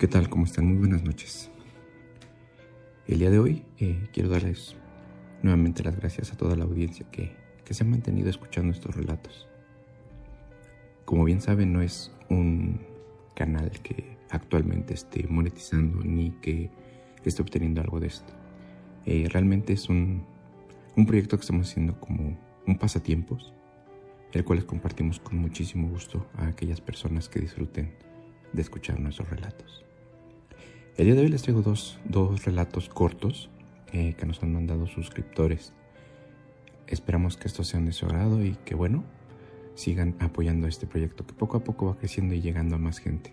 ¿Qué tal? ¿Cómo están? Muy buenas noches. El día de hoy eh, quiero darles nuevamente las gracias a toda la audiencia que, que se ha mantenido escuchando estos relatos. Como bien saben, no es un canal que actualmente esté monetizando ni que esté obteniendo algo de esto. Eh, realmente es un, un proyecto que estamos haciendo como un pasatiempos, el cual les compartimos con muchísimo gusto a aquellas personas que disfruten de escuchar nuestros relatos. El día de hoy les traigo dos, dos relatos cortos eh, que nos han mandado suscriptores. Esperamos que estos sean de su agrado y que, bueno, sigan apoyando este proyecto que poco a poco va creciendo y llegando a más gente.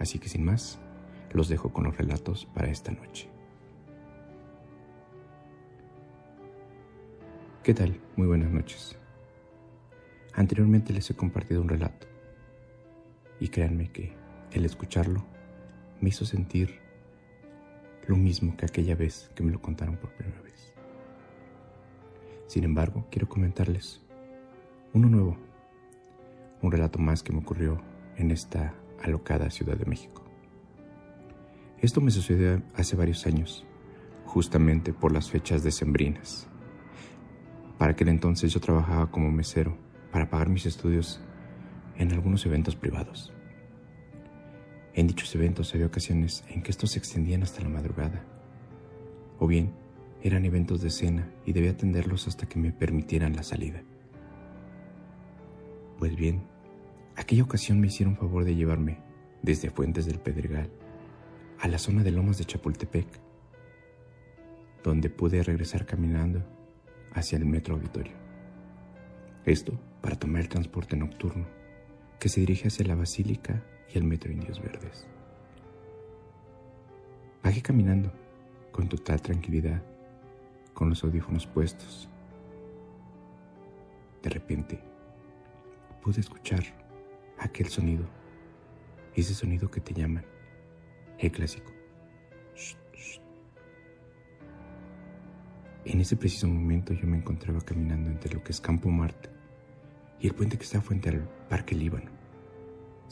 Así que sin más, los dejo con los relatos para esta noche. ¿Qué tal? Muy buenas noches. Anteriormente les he compartido un relato y créanme que el escucharlo me hizo sentir lo mismo que aquella vez que me lo contaron por primera vez. Sin embargo, quiero comentarles uno nuevo, un relato más que me ocurrió en esta alocada Ciudad de México. Esto me sucedió hace varios años, justamente por las fechas decembrinas. Para aquel entonces yo trabajaba como mesero para pagar mis estudios en algunos eventos privados. En dichos eventos había ocasiones en que estos se extendían hasta la madrugada, o bien eran eventos de cena y debía atenderlos hasta que me permitieran la salida. Pues bien, aquella ocasión me hicieron favor de llevarme desde Fuentes del Pedregal a la zona de Lomas de Chapultepec, donde pude regresar caminando hacia el metro auditorio. Esto para tomar el transporte nocturno que se dirige hacia la Basílica y el Metro Indios Verdes. Bajé caminando con total tranquilidad, con los audífonos puestos. De repente, pude escuchar aquel sonido, ese sonido que te llaman, el clásico. En ese preciso momento yo me encontraba caminando entre lo que es Campo Marte y el puente que está frente al Parque Líbano,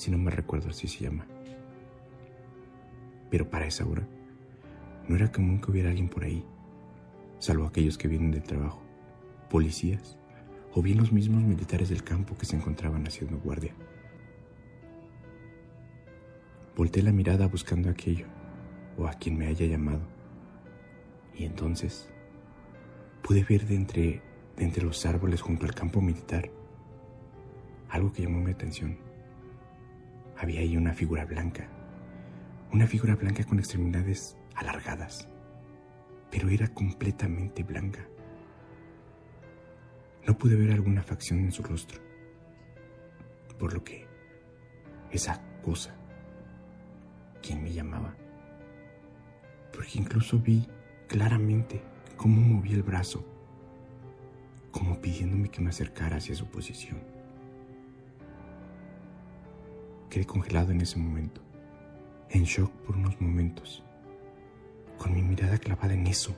si no me recuerdo así se llama. Pero para esa hora, no era común que hubiera alguien por ahí, salvo aquellos que vienen del trabajo, policías o bien los mismos militares del campo que se encontraban haciendo guardia. Volté la mirada buscando aquello o a quien me haya llamado, y entonces pude ver de entre, de entre los árboles junto al campo militar algo que llamó mi atención. Había ahí una figura blanca, una figura blanca con extremidades alargadas, pero era completamente blanca. No pude ver alguna facción en su rostro, por lo que esa cosa, quien me llamaba, porque incluso vi claramente cómo movía el brazo, como pidiéndome que me acercara hacia su posición. Quedé congelado en ese momento, en shock por unos momentos, con mi mirada clavada en eso,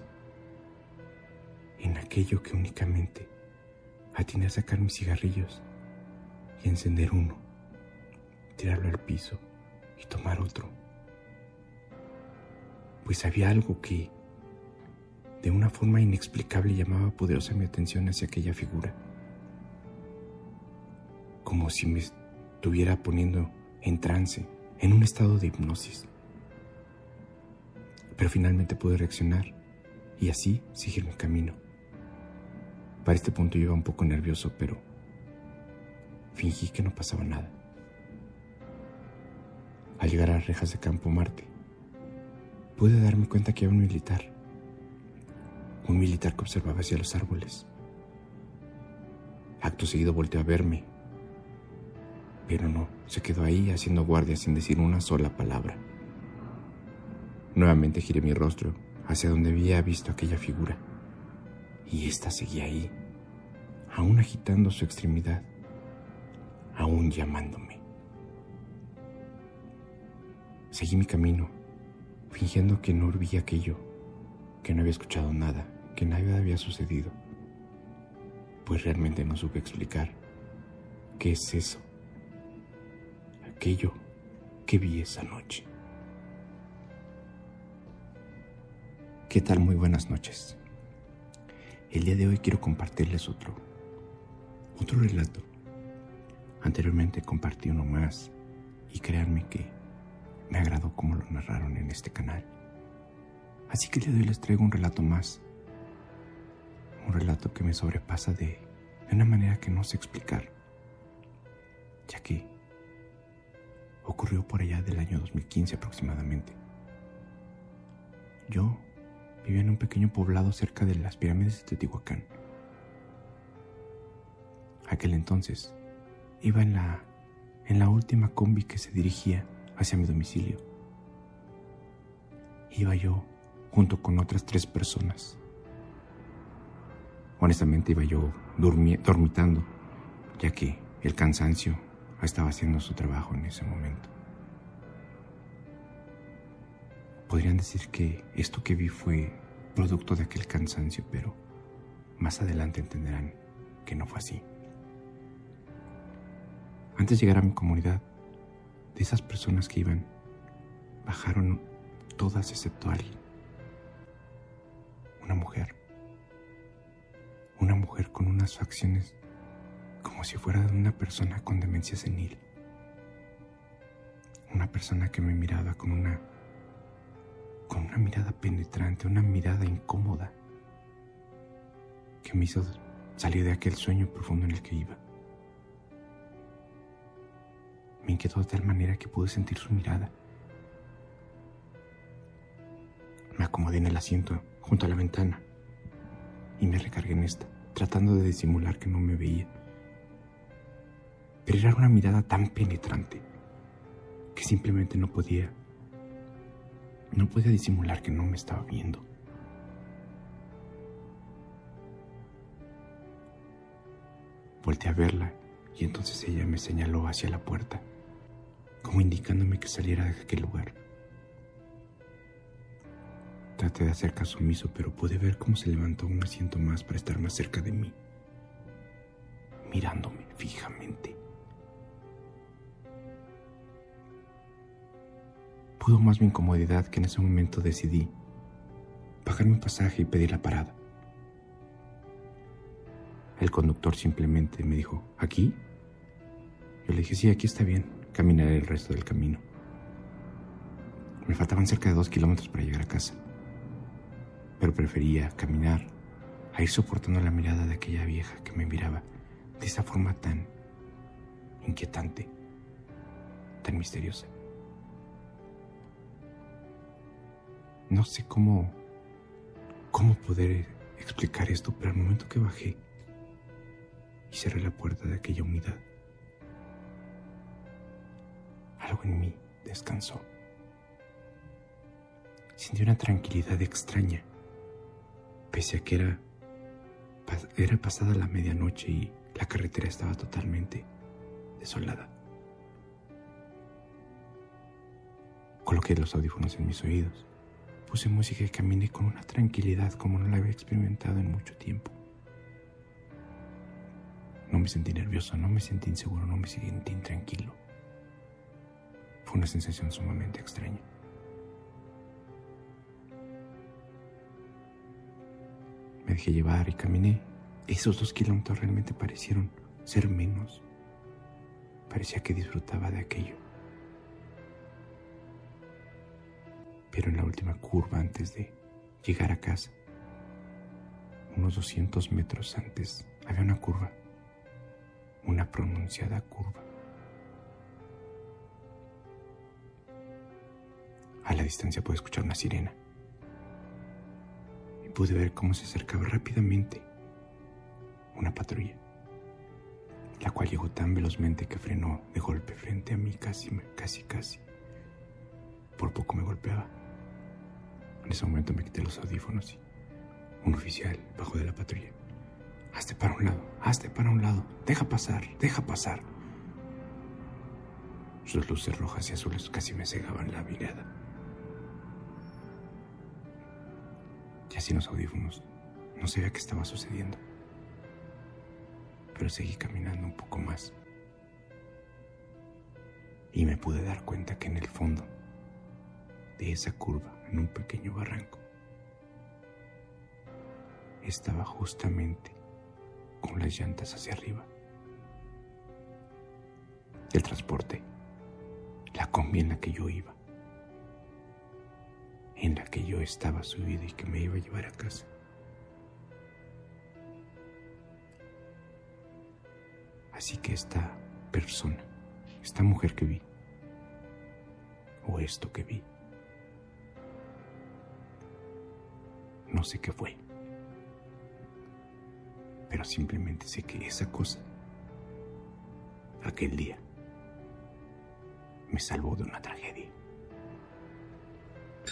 en aquello que únicamente atiné a sacar mis cigarrillos y encender uno, tirarlo al piso y tomar otro. Pues había algo que, de una forma inexplicable, llamaba poderosa mi atención hacia aquella figura. Como si me estuviera poniendo en trance, en un estado de hipnosis. Pero finalmente pude reaccionar y así seguir mi camino. Para este punto yo iba un poco nervioso, pero fingí que no pasaba nada. Al llegar a las rejas de Campo Marte, pude darme cuenta que había un militar. Un militar que observaba hacia los árboles. Acto seguido volteó a verme pero no, se quedó ahí haciendo guardia sin decir una sola palabra. Nuevamente giré mi rostro hacia donde había visto aquella figura, y ésta seguía ahí, aún agitando su extremidad, aún llamándome. Seguí mi camino, fingiendo que no olvidé aquello, que no había escuchado nada, que nada había sucedido, pues realmente no supe explicar qué es eso aquello que vi esa noche. ¿Qué tal? Muy buenas noches. El día de hoy quiero compartirles otro, otro relato. Anteriormente compartí uno más y créanme que me agradó como lo narraron en este canal. Así que el día de hoy les traigo un relato más. Un relato que me sobrepasa de, de una manera que no sé explicar. Ya que ocurrió por allá del año 2015 aproximadamente. Yo vivía en un pequeño poblado cerca de las pirámides de Teotihuacán. Aquel entonces iba en la, en la última combi que se dirigía hacia mi domicilio. Iba yo junto con otras tres personas. Honestamente iba yo dormitando, ya que el cansancio estaba haciendo su trabajo en ese momento. Podrían decir que esto que vi fue producto de aquel cansancio, pero más adelante entenderán que no fue así. Antes de llegar a mi comunidad, de esas personas que iban, bajaron todas excepto alguien. Una mujer. Una mujer con unas facciones como si fuera de una persona con demencia senil. Una persona que me miraba con una con una mirada penetrante, una mirada incómoda, que me hizo salir de aquel sueño profundo en el que iba. Me inquietó de tal manera que pude sentir su mirada. Me acomodé en el asiento junto a la ventana y me recargué en esta, tratando de disimular que no me veía. Pero era una mirada tan penetrante que simplemente no podía no podía disimular que no me estaba viendo. Volté a verla y entonces ella me señaló hacia la puerta, como indicándome que saliera de aquel lugar. Traté de hacer caso omiso, pero pude ver cómo se levantó un asiento más para estar más cerca de mí, mirándome fijamente. Pudo más mi incomodidad que en ese momento decidí bajar mi pasaje y pedir la parada. El conductor simplemente me dijo, ¿aquí? Yo le dije, sí, aquí está bien, caminaré el resto del camino. Me faltaban cerca de dos kilómetros para llegar a casa, pero prefería caminar a ir soportando la mirada de aquella vieja que me miraba de esa forma tan inquietante, tan misteriosa. No sé cómo, cómo poder explicar esto, pero al momento que bajé y cerré la puerta de aquella unidad, algo en mí descansó. Sentí una tranquilidad extraña, pese a que era, era pasada la medianoche y la carretera estaba totalmente desolada. Coloqué los audífonos en mis oídos Puse música y caminé con una tranquilidad como no la había experimentado en mucho tiempo. No me sentí nervioso, no me sentí inseguro, no me sentí intranquilo. Fue una sensación sumamente extraña. Me dejé llevar y caminé. Esos dos kilómetros realmente parecieron ser menos. Parecía que disfrutaba de aquello. Pero en la última curva antes de llegar a casa, unos 200 metros antes, había una curva, una pronunciada curva. A la distancia pude escuchar una sirena y pude ver cómo se acercaba rápidamente una patrulla, la cual llegó tan velozmente que frenó de golpe frente a mí casi, casi, casi. Por poco me golpeaba. En ese momento me quité los audífonos y un oficial bajó de la patrulla. Hazte para un lado, hazte para un lado, deja pasar, deja pasar. Sus luces rojas y azules casi me cegaban la mirada. Ya sin los audífonos, no sabía qué estaba sucediendo. Pero seguí caminando un poco más. Y me pude dar cuenta que en el fondo de esa curva, en un pequeño barranco, estaba justamente con las llantas hacia arriba. El transporte, la combi en la que yo iba, en la que yo estaba subido y que me iba a llevar a casa. Así que esta persona, esta mujer que vi, o esto que vi, no sé qué fue, pero simplemente sé que esa cosa, aquel día, me salvó de una tragedia.